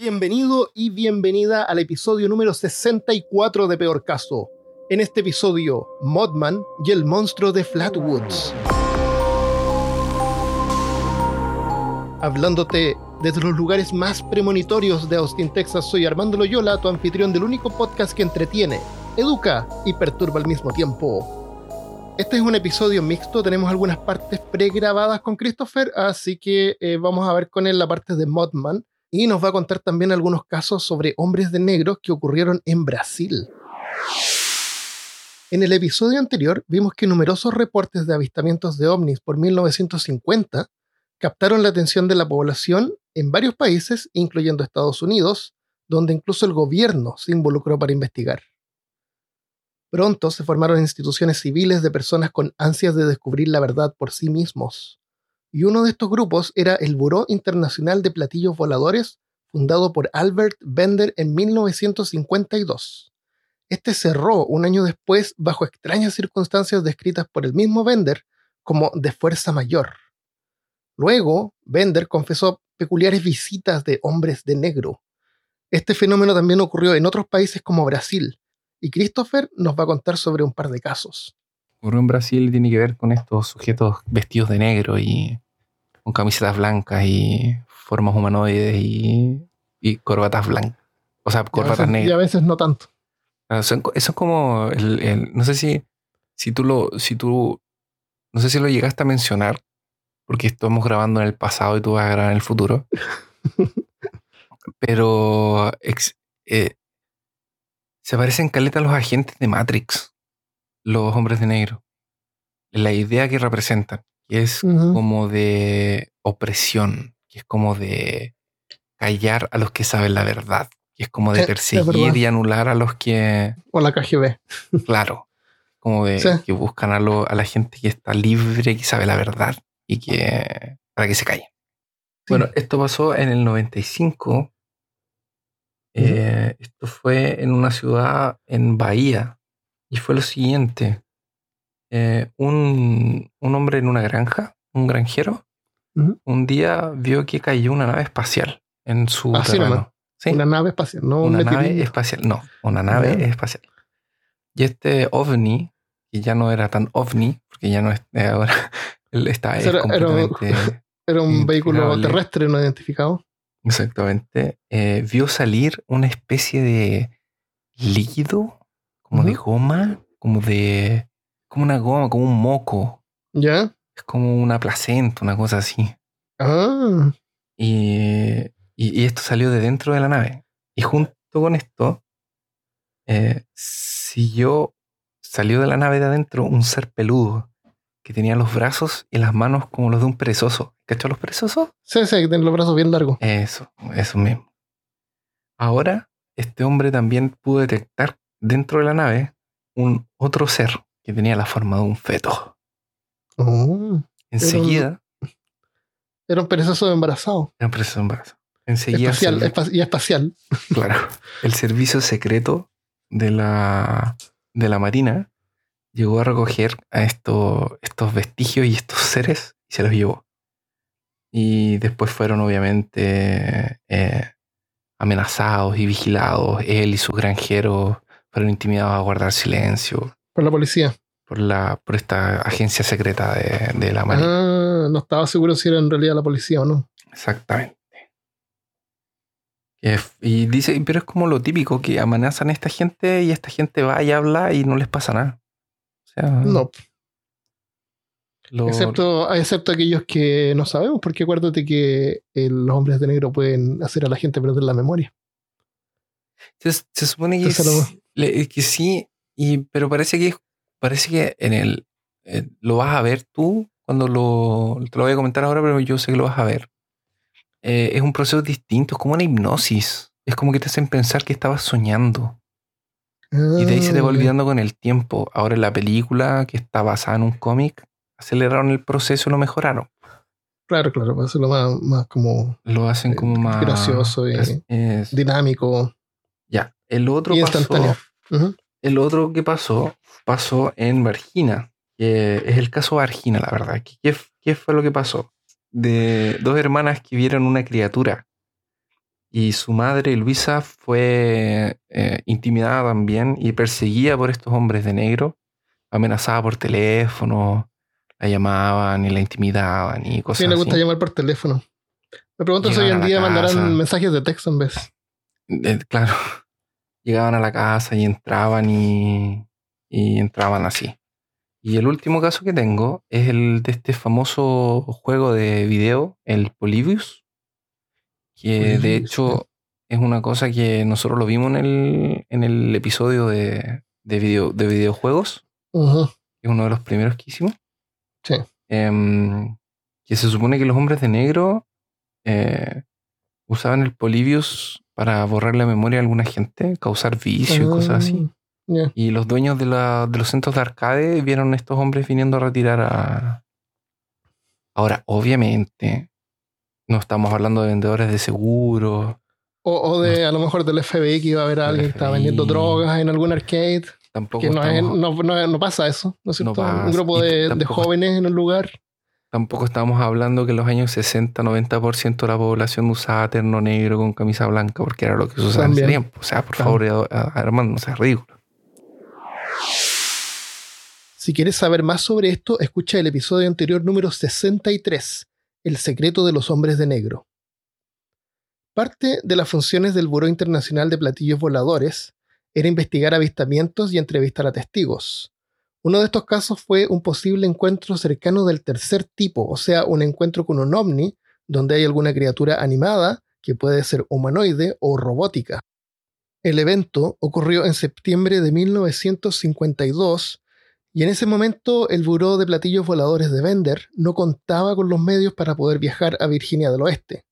Bienvenido y bienvenida al episodio número 64 de Peor Caso. En este episodio, Modman y el monstruo de Flatwoods. Hablándote desde los lugares más premonitorios de Austin, Texas, soy Armando Loyola, tu anfitrión del único podcast que entretiene, educa y perturba al mismo tiempo. Este es un episodio mixto, tenemos algunas partes pregrabadas con Christopher, así que eh, vamos a ver con él la parte de Modman y nos va a contar también algunos casos sobre hombres de negro que ocurrieron en Brasil. En el episodio anterior vimos que numerosos reportes de avistamientos de ovnis por 1950 captaron la atención de la población en varios países, incluyendo Estados Unidos, donde incluso el gobierno se involucró para investigar. Pronto se formaron instituciones civiles de personas con ansias de descubrir la verdad por sí mismos y uno de estos grupos era el Buró Internacional de Platillos Voladores, fundado por Albert Bender en 1952. Este cerró un año después bajo extrañas circunstancias descritas por el mismo Bender como de fuerza mayor. Luego, Bender confesó peculiares visitas de hombres de negro. Este fenómeno también ocurrió en otros países como Brasil, y Christopher nos va a contar sobre un par de casos ocurrió en Brasil tiene que ver con estos sujetos vestidos de negro y con camisetas blancas y formas humanoides y, corbatas blancas. O sea, corbatas negras. Y a veces no tanto. eso es como el, no sé si, si tú lo, si tú, no sé si lo llegaste a mencionar, porque estamos grabando en el pasado y tú vas a grabar en el futuro. pero eh, se parecen caleta a los agentes de Matrix los hombres de negro. La idea que representan, que es como de opresión, que es como de callar a los que saben la verdad, que es como de perseguir y anular a los que... O la KGB. Claro, como de que buscan a, a, la gente que está libre, que sabe la verdad y que... para que se calle. Bueno, esto pasó en el 95. Eh, esto fue en una ciudad en Bahía, y fue lo siguiente. Eh, un, hombre en una granja, un granjero, un día vio que cayó una nave espacial en su ah, terreno. Una nave espacial, no una nave espacial, no, una nave espacial. Y este ovni, que ya no era tan ovni, porque ya no es eh, ahora, él está era, completamente era, un vehículo terrestre no identificado. Exactamente. Eh, vio salir una especie de líquido como de goma, como de. Como una goma, como un moco. ¿Ya? Es como una placenta, una cosa así. Ah. Y, y, esto salió de dentro de la nave. Y junto con esto, eh, siguió, salió de la nave de adentro un ser peludo que tenía los brazos y las manos como los de un perezoso. ¿Cachó los perezosos? Sí, sí, que tienen los brazos bien largos. Eso, eso mismo. Ahora, este hombre también pudo detectar dentro de la nave un otro ser que tenía la forma de un feto. Oh, Enseguida. Era un, perezoso embarazado. Era un perezoso embarazado. Enseguida. Espacial, y espacial. Claro. El servicio secreto de la, de la Marina llegó a recoger a estos vestigios y estos seres y se los llevó. Y después fueron obviamente eh, amenazados y vigilados, él y sus granjeros fueron intimidados a guardar silencio. Por la policía. Por, la, por esta agencia secreta de, la Marina. Ah, no estaba seguro si era en realidad la policía o no. Exactamente. Y dice, pero es como lo típico, que amenazan a esta gente y esta gente va y habla y no les pasa nada. O sea, no. Excepto, excepto aquellos que no sabemos, porque acuérdate que los hombres de negro pueden hacer a la gente perder la memoria. Se, supone que, que sí, y, pero parece que, parece que en el, eh, lo vas a ver tú cuando lo, te lo voy a comentar ahora, pero yo sé que lo vas a ver. Eh, es un proceso distinto, es como una hipnosis. Es como que te hacen pensar que estabas soñando. y de ahí se te va ah, olvidando con el tiempo. Ahora en la película, que está basada en un cómic, aceleraron el proceso y lo mejoraron. Claro, claro, para hacerlo más, más como. Lo hacen como eh, más. Gracioso y dinámico. Ya, el otro pasó, El otro que pasó, pasó en Vargina. Que es el caso Vargina, la verdad. ¿Qué, fue lo que pasó? De dos hermanas que vieron una criatura Y su madre, Luisa, fue eh, intimidada también y perseguida por estos hombres de negro, amenazada por teléfono, la llamaban y la intimidaban y cosas así. Sí, le gusta llamar por teléfono. Me pregunto si hoy en día mandarán mensajes de texto en vez. Eh, claro. Llegaban a la casa y entraban y, y entraban así. Y el último caso que tengo es el de este famoso juego de video, el Polybius, que de hecho es una cosa que nosotros lo vimos en el, en el episodio de, de, video, de videojuegos, es uno de los primeros que hicimos. Sí. Em, que se supone que los hombres de negro eh, usaban el Polybius para borrar la memoria de alguna gente, causar vicio y cosas así. Ah, y los dueños de, de, los centros de arcade vieron a estos hombres viniendo a retirar a... Ahora, obviamente, no estamos hablando de vendedores de seguros. O, de a lo mejor del FBI que iba a haber alguien que estaba vendiendo drogas en algún arcade. Tampoco que no, pasa eso, ¿no es cierto? un grupo de, de, jóvenes en un lugar. Tampoco estamos hablando que en los años 60, 90% de la población usaba terno negro con camisa blanca, porque era lo que se usaba en ese tiempo. O sea, por favor, hermano, no seas ridículo. Si quieres saber más sobre esto, escucha el episodio anterior número 63, El secreto de los hombres de negro. Parte de las funciones del Buró Internacional de Platillos Voladores era investigar avistamientos y entrevistar a testigos. Uno de estos casos fue un posible encuentro cercano del tercer tipo, o sea, un encuentro con un ovni donde hay alguna criatura animada que puede ser humanoide o robótica. El evento ocurrió en septiembre de 1952 y en ese momento el Buró de Platillos Voladores de Bender no contaba con los medios para poder viajar a Virginia del Oeste.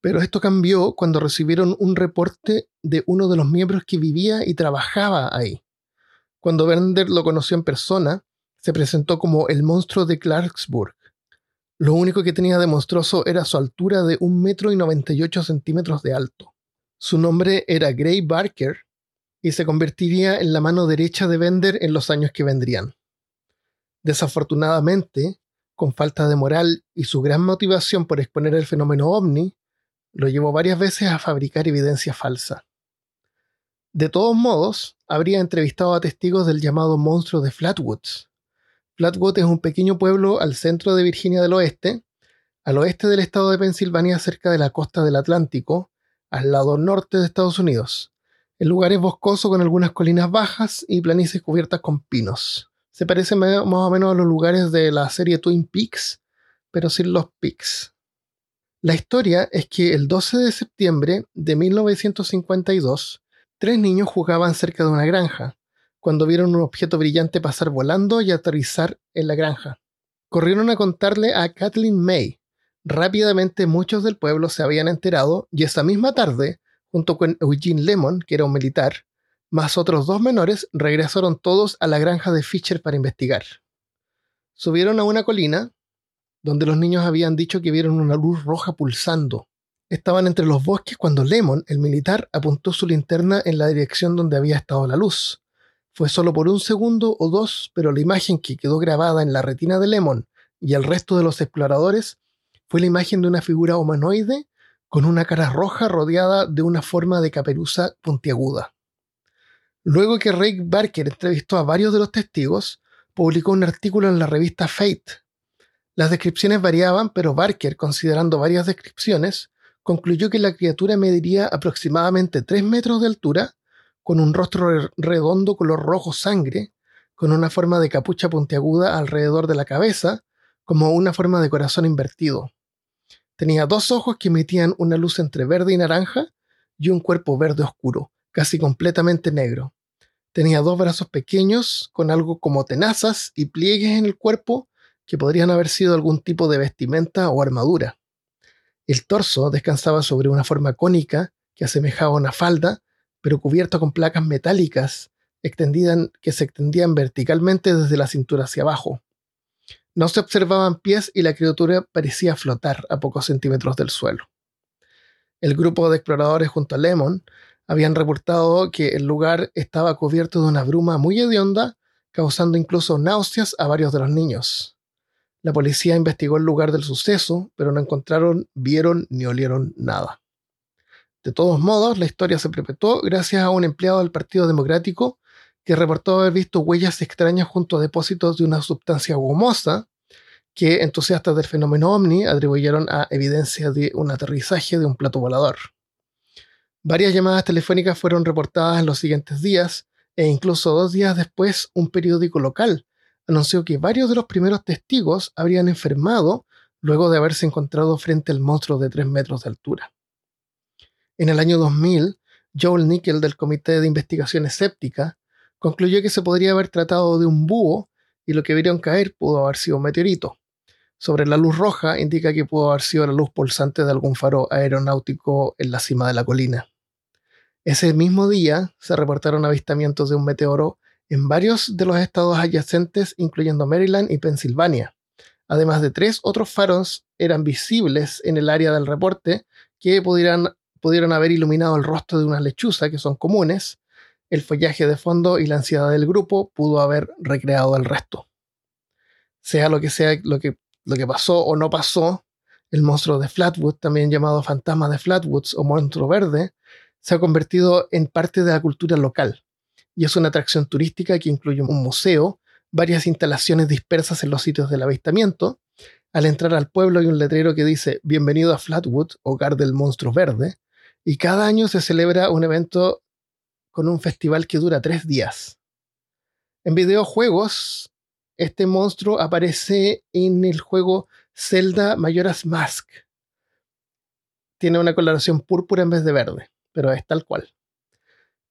Pero esto cambió cuando recibieron un reporte de uno de los miembros que vivía y trabajaba ahí. Cuando Bender lo conoció en persona, se presentó como el monstruo de Clarksburg. Lo único que tenía de monstruoso era su altura de un metro y 98 centímetros de alto. Su nombre era Gray Barker y se convertiría en la mano derecha de Bender en los años que vendrían. Desafortunadamente, con falta de moral y su gran motivación por exponer el fenómeno ovni, lo llevó varias veces a fabricar evidencia falsa. De todos modos, habría entrevistado a testigos del llamado monstruo de Flatwoods. Flatwood es un pequeño pueblo al centro de Virginia del Oeste, al oeste del estado de Pensilvania cerca de la costa del Atlántico, al lado norte de Estados Unidos. El lugar es boscoso con algunas colinas bajas y planicies cubiertas con pinos. Se parece más o menos a los lugares de la serie Twin Peaks, pero sin los peaks. La historia es que el 12 de septiembre de 1952, Tres niños jugaban cerca de una granja, cuando vieron un objeto brillante pasar volando y aterrizar en la granja. Corrieron a contarle a Kathleen May. Rápidamente muchos del pueblo se habían enterado y esa misma tarde, junto con Eugene Lemon, que era un militar, más otros dos menores, regresaron todos a la granja de Fisher para investigar. Subieron a una colina, donde los niños habían dicho que vieron una luz roja pulsando. Estaban entre los bosques cuando Lemon, el militar, apuntó su linterna en la dirección donde había estado la luz. Fue solo por un segundo o dos, pero la imagen que quedó grabada en la retina de Lemon y el resto de los exploradores fue la imagen de una figura humanoide con una cara roja rodeada de una forma de caperuza puntiaguda. Luego que Ray Barker entrevistó a varios de los testigos, publicó un artículo en la revista Fate. Las descripciones variaban, pero Barker, considerando varias descripciones, concluyó que la criatura mediría aproximadamente 3 metros de altura, con un rostro redondo color rojo sangre, con una forma de capucha puntiaguda alrededor de la cabeza, como una forma de corazón invertido. Tenía dos ojos que emitían una luz entre verde y naranja y un cuerpo verde oscuro, casi completamente negro. Tenía dos brazos pequeños con algo como tenazas y pliegues en el cuerpo que podrían haber sido algún tipo de vestimenta o armadura. El torso descansaba sobre una forma cónica que asemejaba una falda, pero cubierta con placas metálicas que se extendían verticalmente desde la cintura hacia abajo. No se observaban pies y la criatura parecía flotar a pocos centímetros del suelo. El grupo de exploradores junto a Lemon habían reportado que el lugar estaba cubierto de una bruma muy hedionda, causando incluso náuseas a varios de los niños. La policía investigó el lugar del suceso, pero no encontraron, vieron ni olieron nada. De todos modos, la historia se perpetuó gracias a un empleado del Partido Democrático que reportó haber visto huellas extrañas junto a depósitos de una sustancia gomosa que entusiastas del fenómeno ovni atribuyeron a evidencia de un aterrizaje de un plato volador. Varias llamadas telefónicas fueron reportadas en los siguientes días e incluso dos días después un periódico local anunció que varios de los primeros testigos habrían enfermado luego de haberse encontrado frente al monstruo de 3 metros de altura. En el año 2000, Joel Nickel del Comité de Investigación Escéptica concluyó que se podría haber tratado de un búho y lo que vieron caer pudo haber sido un meteorito. Sobre la luz roja indica que pudo haber sido la luz pulsante de algún faro aeronáutico en la cima de la colina. Ese mismo día se reportaron avistamientos de un meteoro en varios de los estados adyacentes, incluyendo Maryland y Pensilvania. Además de tres otros faros eran visibles en el área del reporte que pudieran, pudieron haber iluminado el rostro de una lechuza, que son comunes. El follaje de fondo y la ansiedad del grupo pudo haber recreado el resto. Sea lo que sea lo que, lo que pasó o no pasó, el monstruo de Flatwood, también llamado fantasma de Flatwoods o monstruo verde, se ha convertido en parte de la cultura local y es una atracción turística que incluye un museo, varias instalaciones dispersas en los sitios del avistamiento. Al entrar al pueblo hay un letrero que dice Bienvenido a Flatwood, hogar del monstruo verde, y cada año se celebra un evento con un festival que dura tres días. En videojuegos, este monstruo aparece en el juego Zelda Majora's Mask. Tiene una coloración púrpura en vez de verde pero es tal cual.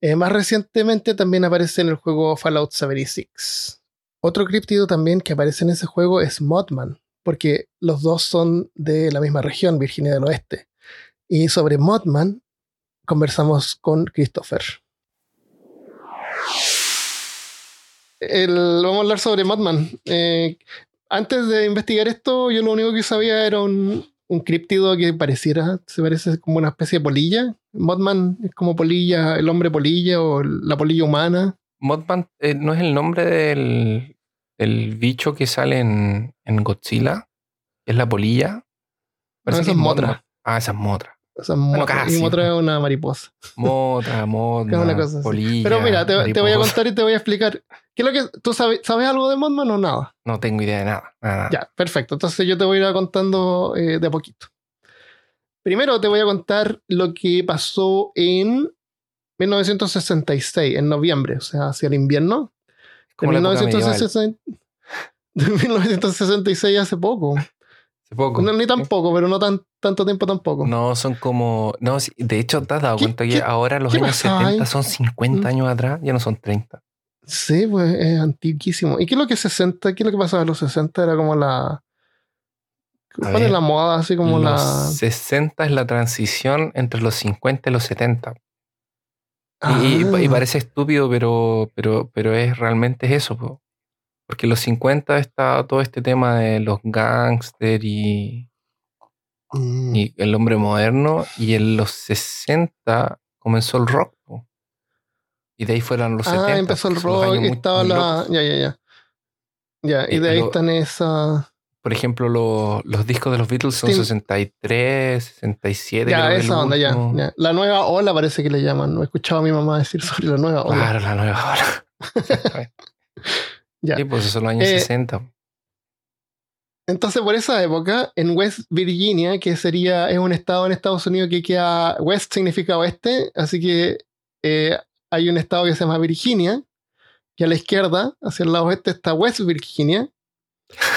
Eh, más recientemente también aparece en el juego Fallout 76. Otro criptido también que aparece en ese juego es Modman, porque los dos son de la misma región, Virginia del Oeste. Y sobre Modman conversamos con Christopher. vamos a hablar sobre Modman. Eh, antes de investigar esto, yo lo único que sabía era un, un criptido que pareciera, se parece como una especie de polilla. Modman es como polilla, el hombre polilla o la polilla humana. Modman eh, no es el nombre del, bicho que sale en, Godzilla, es la polilla. esa es Motra. Ah, esa es Motra. Esa es Motra. y Motra es una mariposa. Motra, Motra. una cosa polilla, Pero mira, te, te, voy a contar y te voy a explicar ¿Qué lo que, ¿Tú sabes, sabes algo de Modman o nada? No tengo idea de nada. Ya, perfecto. Entonces yo te voy a ir contando eh, de a poquito. Primero te voy a contar lo que pasó en 1966, en noviembre, o sea, hacia el invierno. En 1966 hace poco. Poco. No, ni tampoco, pero no tan, tanto tiempo tampoco. No, son como. No, de hecho, te has dado cuenta que ahora los años 70 son 50 ¿Mm? años atrás, ya no son 30. Sí, pues es antiquísimo. ¿Y qué es lo que 60? ¿Qué es lo que pasaba en los 60? Era como la. ¿Cuál es la moda? Así como los la. 60 es la transición entre los 50 y los 70. Y, ah. parece estúpido, pero, pero, pero es realmente eso. Porque en los 50 está todo este tema de los gangsters y, mm. y el hombre moderno. Y en los 60 comenzó el rock. Y de ahí fueron los ah, empezó el rock y estaba la. Ya, ya, ya. Ya, y de ahí están esas. Por ejemplo, los discos de los Beatles son 63, 67. Ya, esa onda, ya, La nueva ola parece que le llaman. No he escuchado a mi mamá decir sobre la nueva ola. Claro, la nueva ola. ya. Sí, pues eso son los años 60. Eh, entonces, por esa época, en West Virginia, que sería, es un estado en Estados Unidos que queda, West significa oeste, así que eh, hay un estado que se llama Virginia, y a la izquierda, hacia el lado oeste, está West Virginia.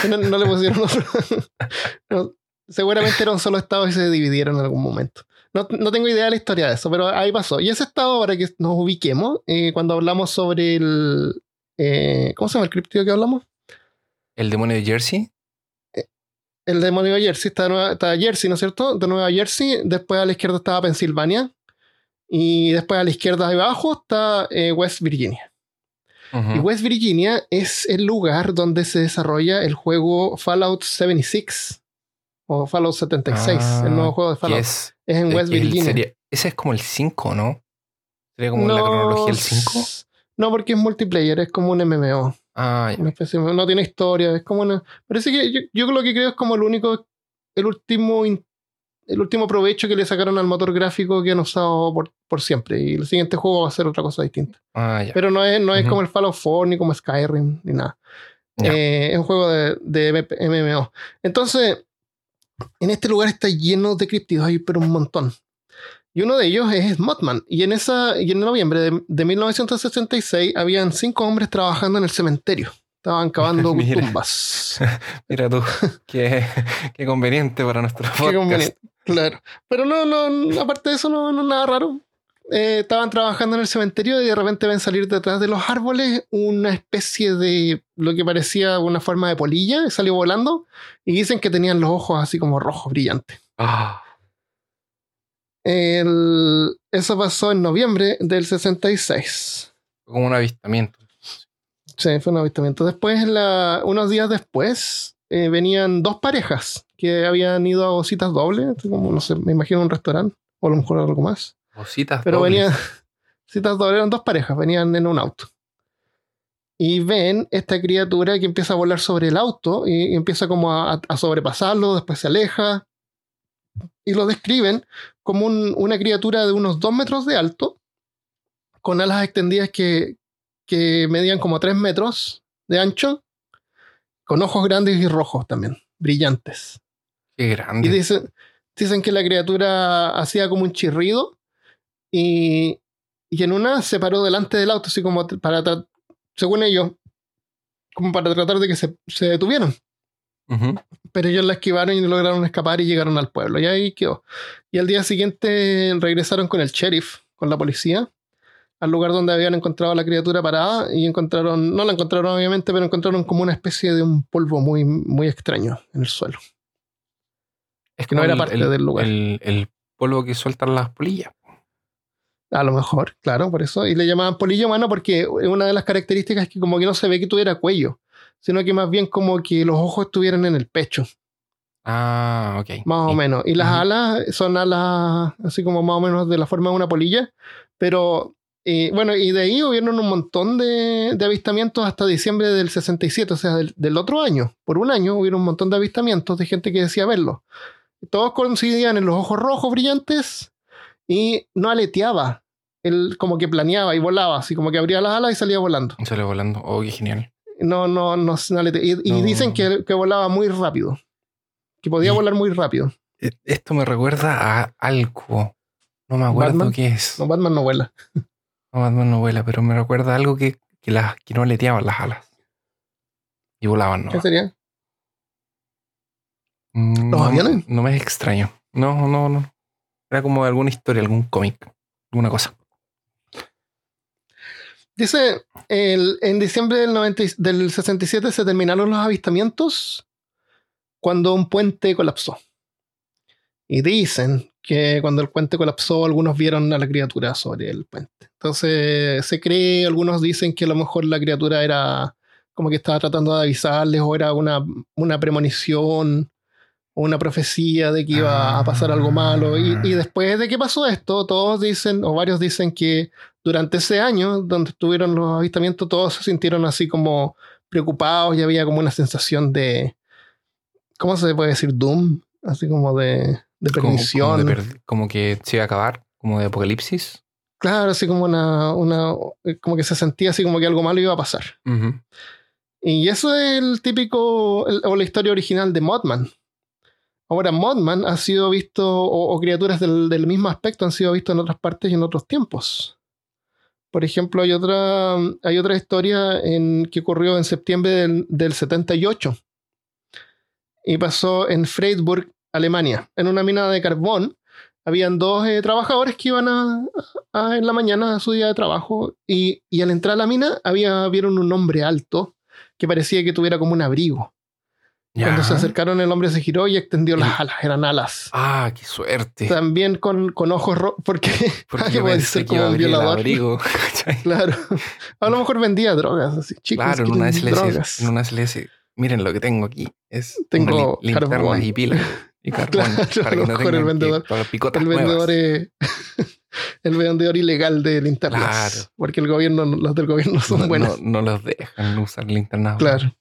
No, le pusieron otro. seguramente era un solo estado y se dividieron en algún momento. No, tengo idea de la historia de eso, pero ahí pasó. Y ese estado, para que nos ubiquemos, eh, cuando hablamos sobre el. Eh, ¿Cómo se llama el criptido que hablamos? ¿El demonio de Jersey? Eh, el demonio de Jersey está, está Jersey, ¿no es cierto? De Nueva Jersey. Después a la izquierda estaba Pensilvania. Y después a la izquierda de abajo está eh, West Virginia. Y West Virginia es el lugar donde se desarrolla el juego Fallout 76 o Fallout 76, el nuevo ah, juego de Fallout. Es, en West Virginia. ese es como el 5, ¿no? Sería como la cronología del 5. No, porque es multiplayer, es como un MMO. Ah, no tiene historia, es como una. Parece que yo, yo lo que creo es como el único, el último el último provecho que le sacaron al motor gráfico que han usado por, siempre. Y el siguiente juego va a ser otra cosa distinta. Ah, Pero no es, no es como el Fallout 4 ni como Skyrim ni nada. Eh, es un juego de, de, MMO. Entonces, en este lugar está lleno de criptidos, hay pero un montón. Y uno de ellos es Mothman. Y en, esa, y en noviembre de, de 1966 habían cinco hombres trabajando en el cementerio. Estaban cavando tumbas. Mira tú, qué, qué, conveniente para nuestro podcast. conveniente, claro. Pero no, no, aparte de eso, no, no nada raro. Eh, estaban trabajando en el cementerio y de repente ven salir detrás de los árboles una especie de lo que parecía una forma de polilla, salió volando y dicen que tenían los ojos así como rojos brillantes. Ah. Eso pasó en noviembre del 66. Como un avistamiento. Sí, fue un avistamiento. Después, unos días después, eh, venían dos parejas que habían ido a citas dobles, como no sé, me imagino un restaurante, o a lo mejor algo más. O citas Pero venían, citas dobles, eran dos parejas, venían en un auto. Y ven esta criatura que empieza a volar sobre el auto y, empieza como a, sobrepasarlo, después se aleja. Y lo describen como una criatura de unos dos metros de alto, con alas extendidas que, que medían como 3 metros de ancho, con ojos grandes y rojos también, brillantes. Qué grande. Y dicen, dicen que la criatura hacía como un chirrido y, y en una se paró delante del auto, así como para, según ellos, como para tratar de que se, se detuvieran. Pero ellos la esquivaron y lograron escapar y llegaron al pueblo. Y ahí quedó. Y al día siguiente regresaron con el sheriff, con la policía, al lugar donde habían encontrado a la criatura parada y encontraron, no la encontraron obviamente, pero encontraron como una especie de un polvo muy, muy extraño en el suelo. Es que no era parte del lugar. El, polvo que sueltan las polillas. A lo mejor, claro, por eso. Y le llamaban polillo humano porque una de las características es que como que no se ve que tuviera cuello, sino que más bien como que los ojos estuvieran en el pecho. Ah, ok. Más o menos. Y las alas son alas así como más o menos de la forma de una polilla, pero y bueno, y de ahí hubieron un montón de, avistamientos hasta diciembre del 67, o sea, del, otro año. Por un año hubieron un montón de avistamientos de gente que decía verlo. Todos coincidían en los ojos rojos brillantes y no aleteaba. Él como que planeaba y volaba, así como que abría las alas y salía volando. Y salía volando, oh, qué genial. No, no, no, Y, dicen que, que, volaba muy rápido. Que podía volar muy rápido. E, esto me recuerda a algo. No me acuerdo qué es. No, Batman no vuela. No, Batman no vuela, pero me recuerda algo que, que, las, que no aleteaban las alas. Y volaban, ¿no? ¿Qué sería? Mm, ¿Los aviones? No me es extraño. No, no, no. Era como alguna historia, algún cómic, alguna cosa. Dice, el, en diciembre del, 90, del 67 se terminaron los avistamientos cuando un puente colapsó. Y dicen que cuando el puente colapsó, algunos vieron a la criatura sobre el puente. Entonces se cree, algunos dicen que a lo mejor la criatura era como que estaba tratando de avisarles o era una, una premonición o una profecía de que iba a pasar algo malo. Y, y, después de que pasó esto, todos dicen, o varios dicen que durante ese año, donde estuvieron los avistamientos, todos se sintieron así como preocupados y había como una sensación de, ¿cómo se puede decir? Doom, así como de, de perdición. como que se iba a acabar, como de apocalipsis. Claro, así como una, una, como que se sentía así como que algo malo iba a pasar. Y eso es el típico, o la historia original de Modman. Ahora, Modman ha sido visto, o, criaturas del, mismo aspecto han sido vistos en otras partes y en otros tiempos. Por ejemplo, hay otra, hay otra historia que ocurrió en septiembre del, del 78 y pasó en Freiburg, Alemania, en una mina de carbón habían dos eh, trabajadores que iban a, en la mañana a su día de trabajo y, al entrar a la mina había, vieron un hombre alto que parecía que tuviera como un abrigo. Cuando se acercaron el hombre se giró y extendió las alas, eran alas. Ah, qué suerte. También con, con ojos rojos, porque, porque puede ser como un violador. Abrigo. claro. A lo mejor vendía drogas, así, chicos. Claro, en una, drogas. en una SLS, miren lo que tengo aquí. Es tengo linternas y pilas. Y carbón, para que no tengan el vendedor, el vendedor, el vendedor ilegal de linternas. Claro. Porque el gobierno, los del gobierno son buenos. No, los dejan usar linternas. Claro.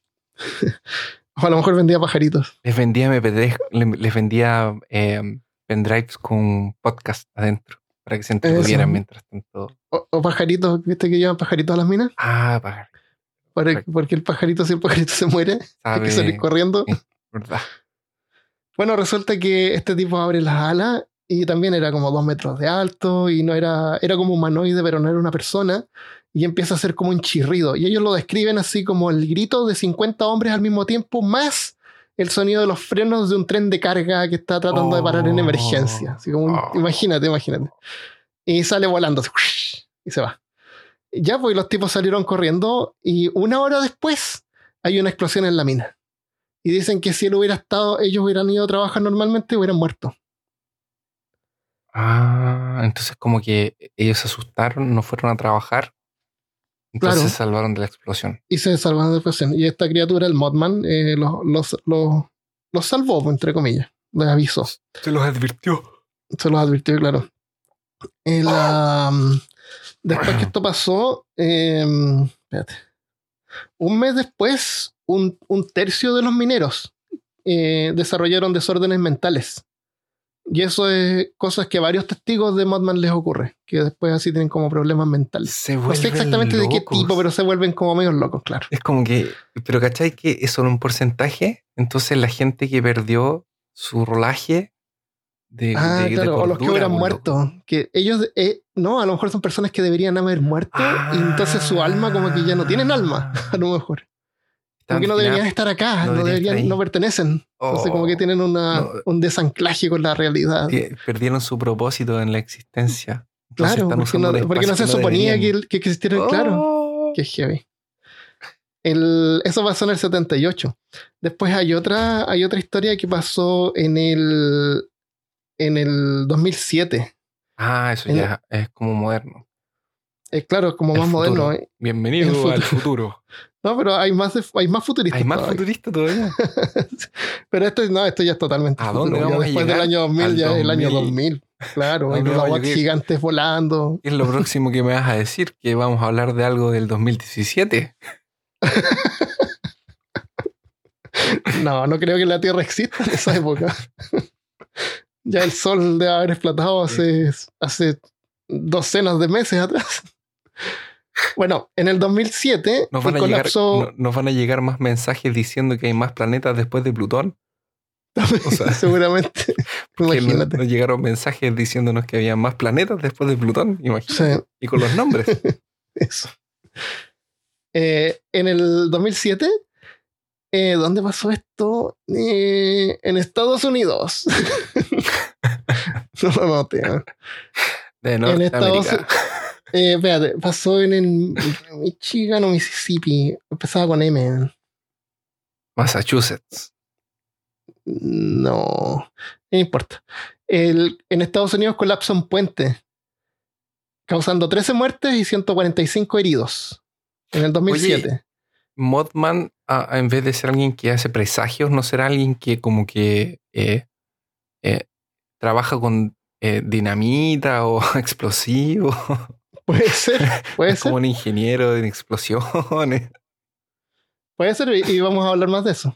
O a lo mejor vendía pajaritos. Les vendía MP3, les vendía eh, pendrives con podcast adentro para que se entretuvieran mientras tanto. O, pajaritos, ¿viste que llevan pajaritos a las minas? Ah, pajaritos. porque el pajarito, si el pajarito se muere, hay que salir corriendo. verdad. Bueno, resulta que este tipo abre las alas y también era como dos metros de alto y no era, era como humanoide, pero no era una persona. Y empieza a hacer como un chirrido. Y ellos lo describen así como el grito de 50 hombres al mismo tiempo, más el sonido de los frenos de un tren de carga que está tratando de parar en emergencia. Así como, oh. imagínate, imagínate. Y sale volando y se va. Ya, pues los tipos salieron corriendo y una hora después hay una explosión en la mina. Y dicen que si él hubiera estado, ellos hubieran ido a trabajar normalmente, hubieran muerto. Ah, entonces como que ellos se asustaron, no fueron a trabajar. Entonces se salvaron de la explosión. Y se salvaron de la explosión. Y esta criatura, el Modman, eh, los, los, salvó, entre comillas. Les avisó. Se los advirtió. Se los advirtió, claro. después que esto pasó, em, espérate. Un mes después, un, un tercio de los mineros eh, desarrollaron desórdenes mentales. Y eso es cosas que a varios testigos de Modman les ocurre, que después así tienen como problemas mentales. Se no sé exactamente de qué tipo, pero se vuelven como medios locos, claro. Es como que, pero ¿cachai que es solo un porcentaje? Entonces la gente que perdió su rolaje de, ah, claro, o los que hubieran muerto, que ellos, eh, no, a lo mejor son personas que deberían haber muerto y entonces su alma como que ya no tienen alma, a lo mejor. Porque no deberían estar acá, no, deberían, no pertenecen. Entonces, como que tienen una, un desanclaje con la realidad. Perdieron su propósito en la existencia. claro, porque no, porque no, se suponía que, que existieran, claro. Oh. Que heavy. El, eso pasó en el 78. Después hay otra, hay otra historia que pasó en el, en el 2007. Ah, eso ya es como moderno. Es claro, como más moderno. Eh. Bienvenido al futuro. No, pero hay más, hay más futuristas. Hay más futuristas todavía. pero esto, no, esto ya es totalmente. ¿A dónde vamos Después del año 2000, ya es el año 2000. Claro, hay robots gigantes volando. ¿Qué es lo próximo que me vas a decir? Que vamos a hablar de algo del 2017. no, no creo que la Tierra exista en esa época. ya el Sol debe haber explotado hace, hace docenas de meses atrás. Bueno, en el 2007 ¿Nos van, a llegar, ¿Nos van a llegar más mensajes diciendo que hay más planetas después de Plutón? Seguramente. imagínate. Nos, llegaron mensajes diciéndonos que había más planetas después de Plutón, imagínate. Y con los nombres. Eso. Eh, en el 2007, eh, ¿dónde pasó esto? Eh, en Estados Unidos. no lo noté. De en Estados Unidos. Eh, espérate, pasó en el Michigan o Mississippi. Empezaba con M. Massachusetts. No, no importa. El, en Estados Unidos colapsa un puente, causando 13 muertes y 145 heridos en el 2007. Modman, en vez de ser alguien que hace presagios, ¿no será alguien que como que eh, eh, trabaja con dinamita o explosivo? Puede ser, puede ser. Como un ingeniero en explosiones. Puede ser, y vamos a hablar más de eso.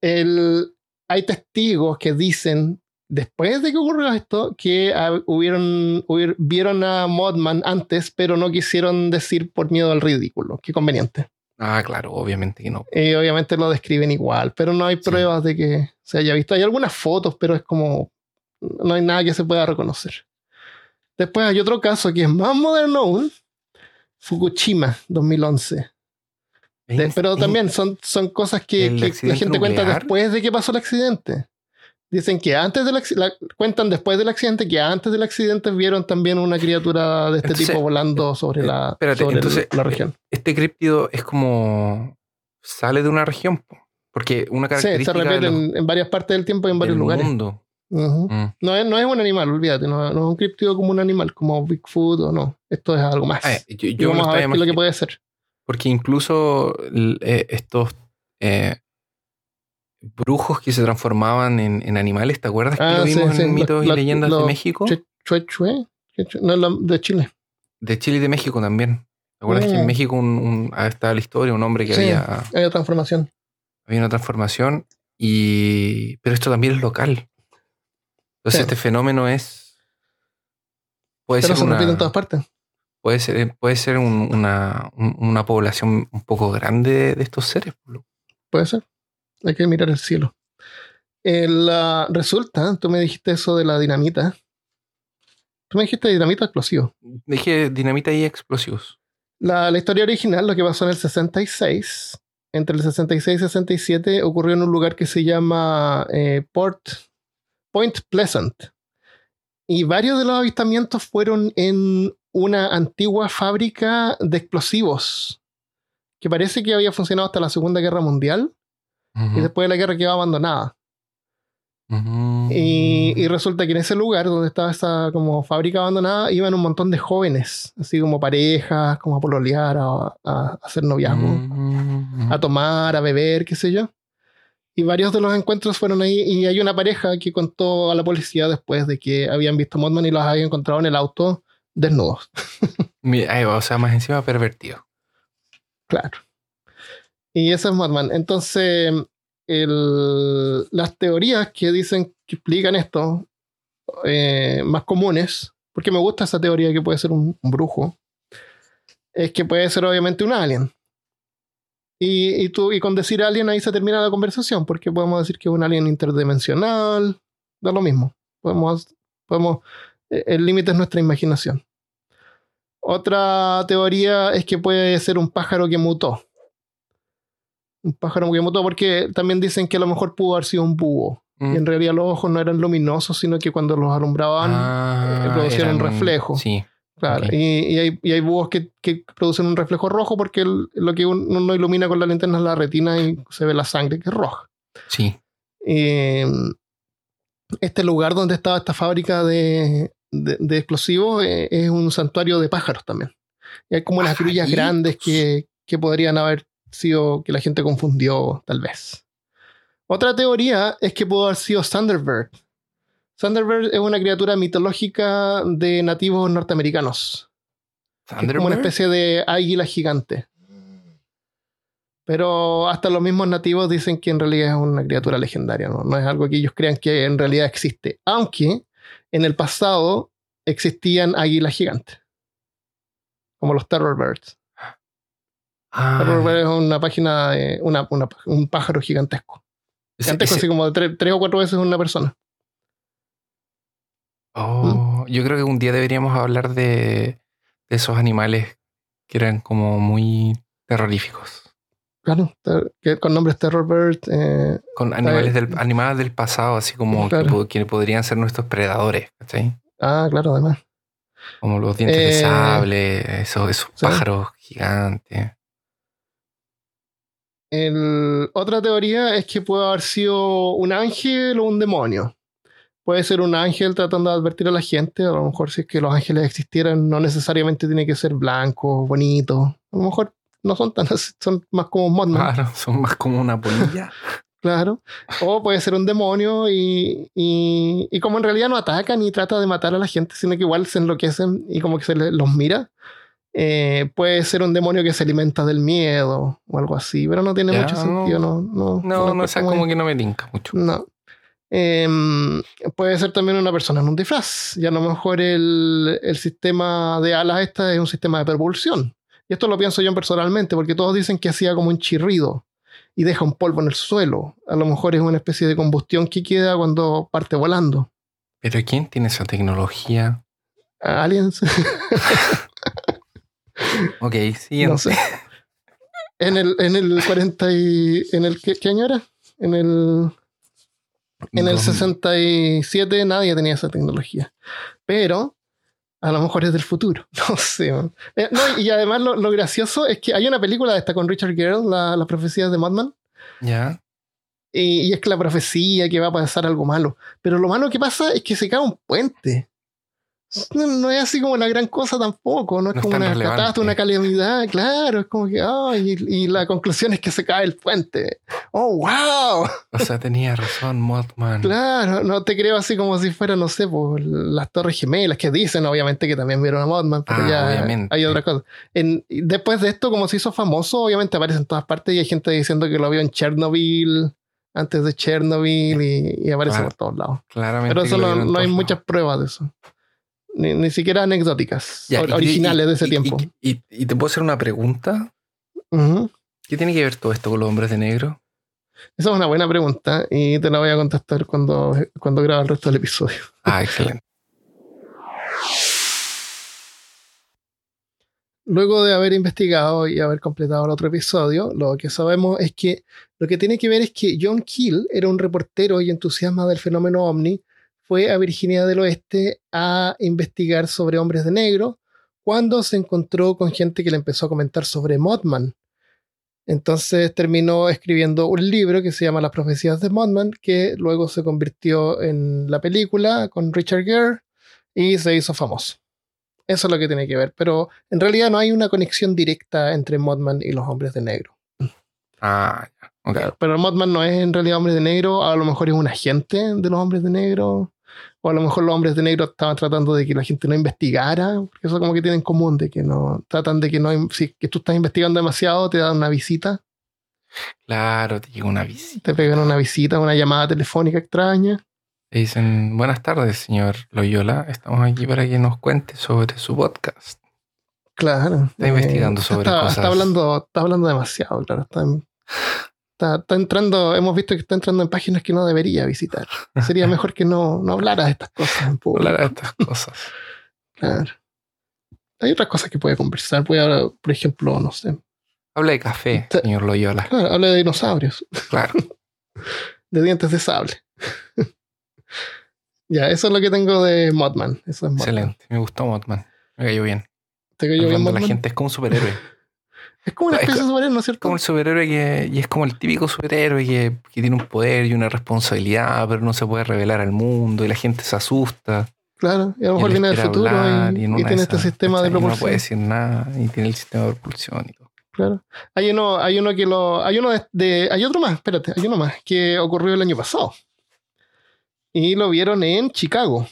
El, hay testigos que dicen, después de que ocurrió esto, que hubieron, vieron a Modman antes, pero no quisieron decir por miedo al ridículo. Qué conveniente. Ah, claro, obviamente que no. Y obviamente lo describen igual, pero no hay pruebas de que se haya visto. Hay algunas fotos, pero es como. No hay nada que se pueda reconocer. Después hay otro caso que es más moderno aún, Fukushima 2011. pero también son, son cosas que, la gente cuenta después de que pasó el accidente. Dicen que antes del accidente, cuentan después del accidente que antes del accidente vieron también una criatura de este tipo volando sobre, eh, la, la región. Este críptido es como sale de una región, porque una característica sí, se repite en, varias partes del tiempo y en varios lugares. Mundo. Mm. no, es, no es un animal, olvídate, no, es un criptido como un animal, como Bigfoot o no. Esto es algo más. Ah, yo, vamos a ver qué es lo que puede ser. Porque incluso eh, estos eh, brujos que se transformaban en, animales, ¿te acuerdas que ah, lo vimos en mitos y leyendas de México? Chue, chue, no, de Chile. De Chile y de México también. ¿Te acuerdas que en mm. México un, ah, estaba la historia, un hombre que había. Había transformación. Había una transformación y. Pero esto también es local. Entonces este fenómeno es... Puede Pero ser se repite en todas partes. Puede ser, puede ser una, una, población un poco grande de estos seres. Puede ser. Hay que mirar el cielo. La resulta, tú me dijiste eso de la dinamita. Tú me dijiste dinamita explosivo. Dije dinamita y explosivos. La, la, historia original, lo que pasó en el 66, entre el 66 y 67, ocurrió en un lugar que se llama eh, Port Point Pleasant. Y varios de los avistamientos fueron en una antigua fábrica de explosivos que parece que había funcionado hasta la Segunda Guerra Mundial y después de la guerra quedó abandonada. y, resulta que en ese lugar donde estaba esa como fábrica abandonada iban un montón de jóvenes, así como parejas, como a pololear, a, hacer noviazgo, a tomar, a beber, qué sé yo. Y varios de los encuentros fueron ahí. Y hay una pareja que contó a la policía después de que habían visto a Modman y los habían encontrado en el auto desnudos. o sea, más encima pervertido. Claro. Y eso es Modman. Entonces, las teorías que dicen que explican esto, eh, más comunes, porque me gusta esa teoría que puede ser un brujo, es que puede ser obviamente un alien. Y, tú, y con decir alien ahí se termina la conversación, porque podemos decir que es un alien interdimensional, da lo mismo. Podemos, podemos, eh, el límite es nuestra imaginación. Otra teoría es que puede ser un pájaro que mutó. Un pájaro que mutó porque también dicen que a lo mejor pudo haber sido un búho. Y mm. en realidad los ojos no eran luminosos, sino que cuando los alumbraban ah, eh, producían un reflejo. Sí. Claro, y, hay, y, hay, búhos que, que, producen un reflejo rojo porque lo que uno ilumina con la linterna es la retina y se ve la sangre que es roja. Sí. este lugar donde estaba esta fábrica de, de, explosivos eh, es un santuario de pájaros también. Y hay como unas grullas grandes que, que podrían haber sido que la gente confundió, tal vez. Otra teoría es que pudo haber sido Thunderbird, Thunderbird es una criatura mitológica de nativos norteamericanos. Es como una especie de águila gigante. Pero hasta los mismos nativos dicen que en realidad es una criatura legendaria, ¿no? no es algo que ellos crean que en realidad existe. Aunque en el pasado existían águilas gigantes, como los Terrorbirds. Ah. Terrorbird es una página, de un pájaro gigantesco. Gigantesco, así como de tres o cuatro veces una persona. Oh, yo creo que un día deberíamos hablar de, esos animales que eran como muy terroríficos. Claro, con nombres Terror Bird. Eh, con animales del, animales del pasado, así como que, podrían ser nuestros predadores, ¿cachai? Ah, claro, además. Como los dientes de eh, sable, esos, pájaros gigantes. otra teoría es que puede haber sido un ángel o un demonio puede ser un ángel tratando de advertir a la gente. A lo mejor si es que los ángeles existieran, no necesariamente tiene que ser blanco, bonito. A lo mejor no son tan son más como Modman. Claro, son más como una polilla. claro. O puede ser un demonio y, y, como en realidad no ataca ni trata de matar a la gente, sino que igual se enloquecen y como que se los mira. Eh, puede ser un demonio que se alimenta del miedo o algo así, pero no tiene mucho sentido. No, no, no, no, no como que no me tinca mucho. No. Em, puede ser también una persona en un disfraz. Y a lo mejor el, el, sistema de alas esta es un sistema de propulsión. Y esto lo pienso yo personalmente, porque todos dicen que hacía como un chirrido y deja un polvo en el suelo. A lo mejor es una especie de combustión que queda cuando parte volando. ¿Pero quién tiene esa tecnología? Aliens. ok, siguiente. No sé. En el, en el 40 y... ¿En el qué año era? En el en el 67 nadie tenía esa tecnología. Pero a lo mejor es del futuro. No sé. Eh, y además lo, gracioso es que hay una película de esta con Richard Gere, la, Las profecías de Madman. Ya. Y, y, es que la profecía que va a pasar algo malo. Pero lo malo que pasa es que se cae un puente no, es así como la gran cosa tampoco, no es como una catástrofe, una calamidad, claro, es como que, y, la conclusión es que se cae el puente. ¡Oh, wow! O sea, tenía razón Mothman. Claro, no te creo así como si fuera, no sé, pues, las Torres Gemelas, que dicen obviamente que también vieron a Mothman, pero ah, ya hay otra cosa. después de esto, como se hizo famoso, obviamente aparece en todas partes y hay gente diciendo que lo vio en Chernobyl, antes de Chernobyl y, aparece por todos lados. Claramente. Pero eso no, hay muchas pruebas de eso. Ni, siquiera anecdóticas, originales de ese tiempo. Y, te puedo hacer una pregunta. ¿Qué tiene que ver todo esto con los hombres de negro? Esa es una buena pregunta y te la voy a contestar cuando, cuando grabe el resto del episodio. Ah, excelente. Luego de haber investigado y haber completado el otro episodio, lo que sabemos es que lo que tiene que ver es que John Keel era un reportero y entusiasta del fenómeno ovni, fue a Virginia del Oeste a investigar sobre hombres de negro cuando se encontró con gente que le empezó a comentar sobre Mothman. Entonces terminó escribiendo un libro que se llama Las profecías de Mothman, que luego se convirtió en la película con Richard Gere y se hizo famoso. Eso es lo que tiene que ver. Pero en realidad no hay una conexión directa entre Modman y los hombres de negro. Ah, ya. pero Modman no es en realidad hombre de negro. A lo mejor es un agente de los hombres de negro. O a lo mejor los hombres de negro estaban tratando de que la gente no investigara. Porque eso como que tienen en común. De que no. Tratan de que no. Si que tú estás investigando demasiado, te dan una visita. Claro, te llega una visita. Te pegan una visita, una llamada telefónica extraña dicen, buenas tardes, señor Loyola. Estamos aquí para que nos cuente sobre su podcast. Claro. Está investigando eh, sobre cosas. Está hablando, está hablando demasiado, claro. Está, está, entrando, hemos visto que está entrando en páginas que no debería visitar. Sería mejor que no, no hablara de estas cosas en público. Hablara de estas cosas. claro. Hay otras cosas que puede conversar. Puede hablar, por ejemplo, no sé. Habla de café, señor Loyola. Claro, habla de dinosaurios. Claro. de dientes de sable. Ya, eso es lo que tengo de Modman. Eso es Excelente, me gustó Modman. Me cayó bien. ¿Te cayó bien La gente es como un superhéroe. Es como una especie de superhéroe, ¿no es cierto? Como el superhéroe que, y es como el típico superhéroe que, que, tiene un poder y una responsabilidad, pero no se puede revelar al mundo y la gente se asusta. Claro, y a lo mejor viene del futuro y, tiene este sistema de propulsión. No puede decir nada y tiene el sistema de propulsión y todo. Claro. Hay uno, hay uno que lo. Hay uno de, Hay otro más, espérate, hay uno más que ocurrió el año pasado y lo vieron en Chicago.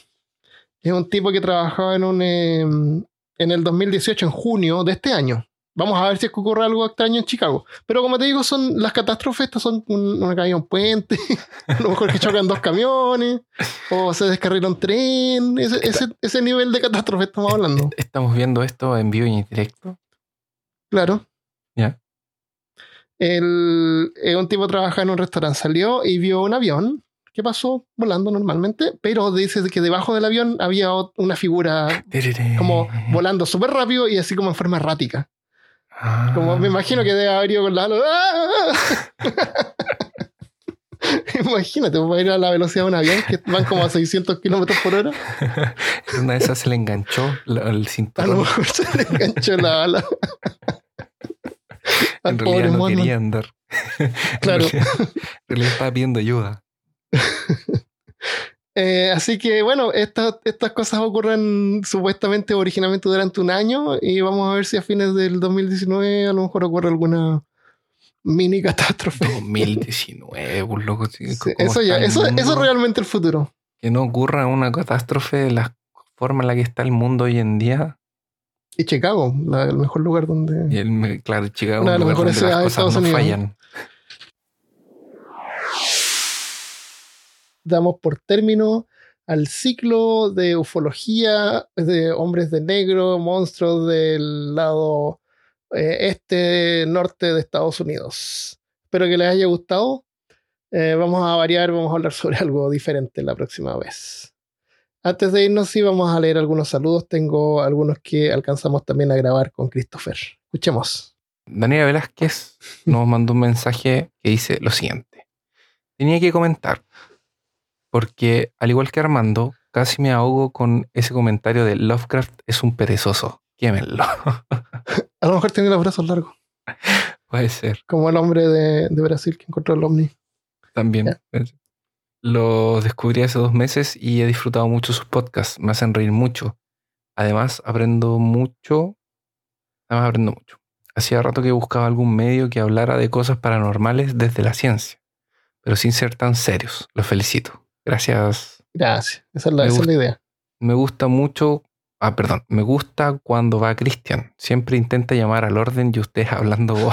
Es un tipo que trabajaba en un em, en el 2018, en junio de este año. Vamos a ver si es que ocurre algo extraño en Chicago. Pero como te digo, son las catástrofes, estas son una caída un puente, a lo mejor que chocan dos camiones, o se descarrila un tren, ese, ese, nivel de catástrofe estamos hablando. Estamos viendo esto en vivo y en directo. Claro. Ya. El, eh, un tipo trabaja en un restaurante, salió y vio un avión ¿Qué pasó volando normalmente, pero dice que debajo del avión había una figura como volando súper rápido y así como en forma errática. Como me imagino que debe haber ido con la... Imagínate, va a ir a la velocidad de un avión que van como a 600 kilómetros por hora. Una de esas se le enganchó el cinturón. A lo mejor se le enganchó la bala. en realidad no quería andar. Claro. En realidad estaba pidiendo ayuda. Eh, así que bueno, estas, estas cosas ocurren supuestamente originalmente durante un año y vamos a ver si a fines del 2019 a lo mejor ocurre alguna mini catástrofe. 2019, pues loco. eso ya, eso, eso es realmente el futuro. Que no ocurra una catástrofe de la forma en la que está el mundo hoy en día. Y Chicago, el mejor lugar donde. Y el, claro, Chicago, una de las mejores ciudades de Estados Fallan. Damos por término al ciclo de ufología de hombres de negro, monstruos del lado eh, este, norte de Estados Unidos. Espero que les haya gustado. Eh, vamos a variar, vamos a hablar sobre algo diferente la próxima vez. Antes de irnos, sí, vamos a leer algunos saludos. Tengo algunos que alcanzamos también a grabar con Christopher. Escuchemos. Daniela Velázquez nos mandó un mensaje que dice lo siguiente. Tenía que comentar porque al igual que Armando, casi me ahogo con ese comentario de Lovecraft es un perezoso. Quémenlo. A lo mejor tiene los brazos largos. Puede ser. Como el hombre de, Brasil que encontró el ovni. También. Lo descubrí hace dos meses y he disfrutado mucho sus podcasts. Me hacen reír mucho. Además, aprendo mucho. Además, aprendo mucho. Hacía rato que buscaba algún medio que hablara de cosas paranormales desde la ciencia, pero sin ser tan serios. Los felicito. Gracias. Gracias. Esa es la, idea. Me gusta mucho. Ah, perdón. Me gusta cuando va Cristian. Siempre intenta llamar al orden y ustedes hablando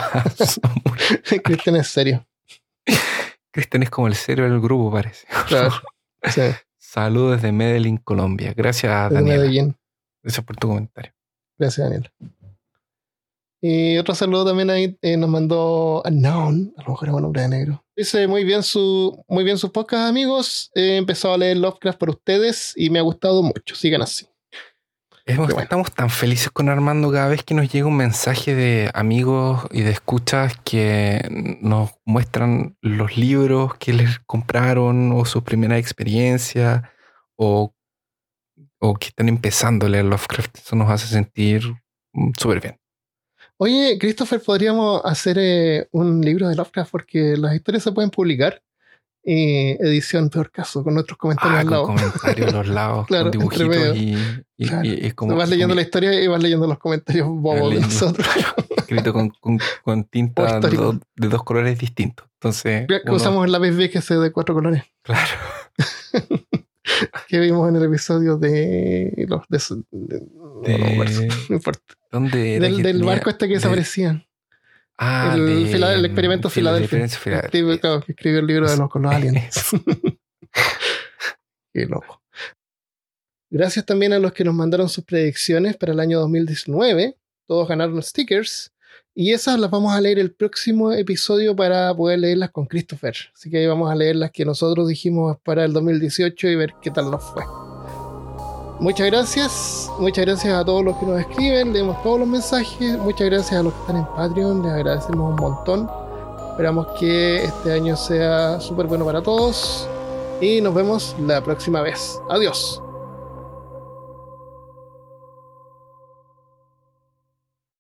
Cristian es serio. Cristian es como el cero del grupo, parece. Claro. Saludos desde Medellín, Colombia. Gracias, Daniel. Gracias por tu comentario. Gracias, Daniel. Y otro saludo también ahí eh, nos mandó Unknown, a lo mejor es un hombre de negro. Dice muy bien su muy bien sus podcast, amigos. He empezado a leer Lovecraft por ustedes y me ha gustado mucho. Sigan así. Estamos tan felices con Armando cada vez que nos llega un mensaje de amigos y de escuchas que nos muestran los libros que les compraron o su primera experiencia o, o que están empezando a leer Lovecraft. Eso nos hace sentir mm, súper bien. Oye, Christopher, podríamos hacer eh, un libro de Lovecraft porque las historias se pueden publicar y edición peor caso, con nuestros comentarios ah, al lado. comentarios a los lados, con dibujitos y, y, como, vas leyendo la historia y vas leyendo los comentarios bobos de nosotros. Escrito con, con, tinta de, dos colores distintos. Entonces. usamos el lápiz VGC de cuatro colores. Claro. que vimos en el episodio de los de, no importa. ¿Dónde del, del barco este que desaparecían. Ah, el, el experimento Filadelfia. Claro, que escribió el libro de los, con los aliens. Qué loco. Gracias también a los que nos mandaron sus predicciones para el año 2019. Todos ganaron stickers. Y esas las vamos a leer el próximo episodio para poder leerlas con Christopher. Así que ahí vamos a leer las que nosotros dijimos para el 2018 y ver qué tal nos fue. Muchas gracias, muchas gracias a todos los que nos escriben, leemos todos los mensajes, muchas gracias a los que están en Patreon, les agradecemos un montón. Esperamos que este año sea súper bueno para todos y nos vemos la próxima vez. Adiós.